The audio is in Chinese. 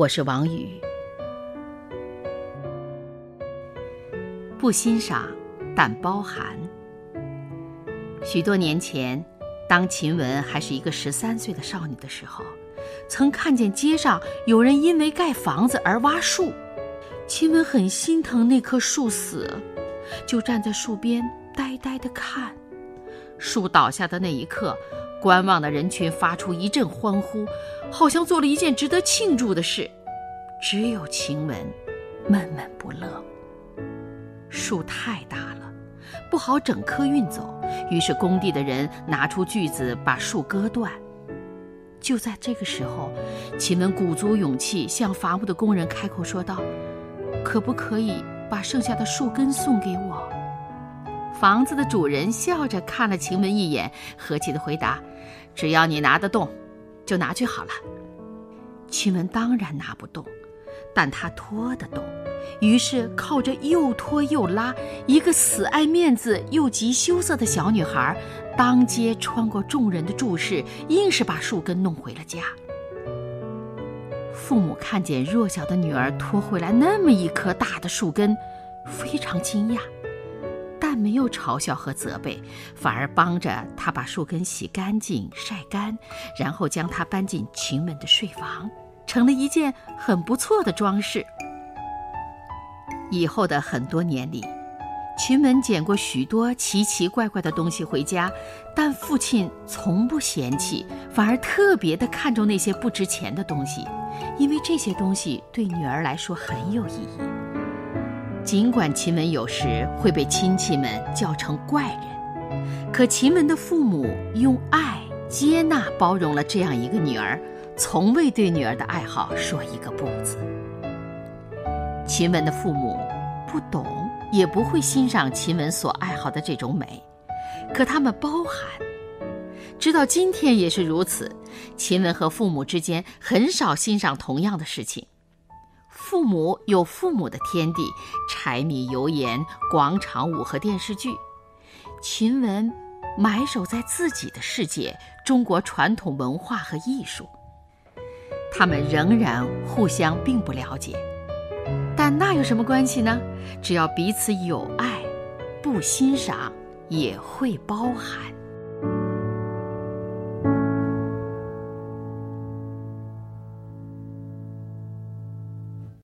我是王宇。不欣赏，但包含。许多年前，当秦雯还是一个十三岁的少女的时候，曾看见街上有人因为盖房子而挖树。秦雯很心疼那棵树死，就站在树边呆呆地看。树倒下的那一刻，观望的人群发出一阵欢呼，好像做了一件值得庆祝的事。只有秦雯闷闷不乐。树太大了，不好整棵运走，于是工地的人拿出锯子把树割断。就在这个时候，秦雯鼓足勇气向伐木的工人开口说道。可不可以把剩下的树根送给我？房子的主人笑着看了晴雯一眼，和气的回答：“只要你拿得动，就拿去好了。”晴雯当然拿不动，但她拖得动，于是靠着又拖又拉，一个死爱面子又极羞涩的小女孩，当街穿过众人的注视，硬是把树根弄回了家。父母看见弱小的女儿拖回来那么一棵大的树根，非常惊讶，没有嘲笑和责备，反而帮着他把树根洗干净、晒干，然后将它搬进晴雯的睡房，成了一件很不错的装饰。以后的很多年里。秦雯捡过许多奇奇怪怪的东西回家，但父亲从不嫌弃，反而特别的看重那些不值钱的东西，因为这些东西对女儿来说很有意义。尽管秦雯有时会被亲戚们叫成怪人，可秦雯的父母用爱接纳包容了这样一个女儿，从未对女儿的爱好说一个不字。秦雯的父母不懂。也不会欣赏秦雯所爱好的这种美，可他们包含，直到今天也是如此。秦雯和父母之间很少欣赏同样的事情。父母有父母的天地，柴米油盐、广场舞和电视剧；秦雯埋首在自己的世界——中国传统文化和艺术。他们仍然互相并不了解。但那有什么关系呢？只要彼此有爱，不欣赏也会包含。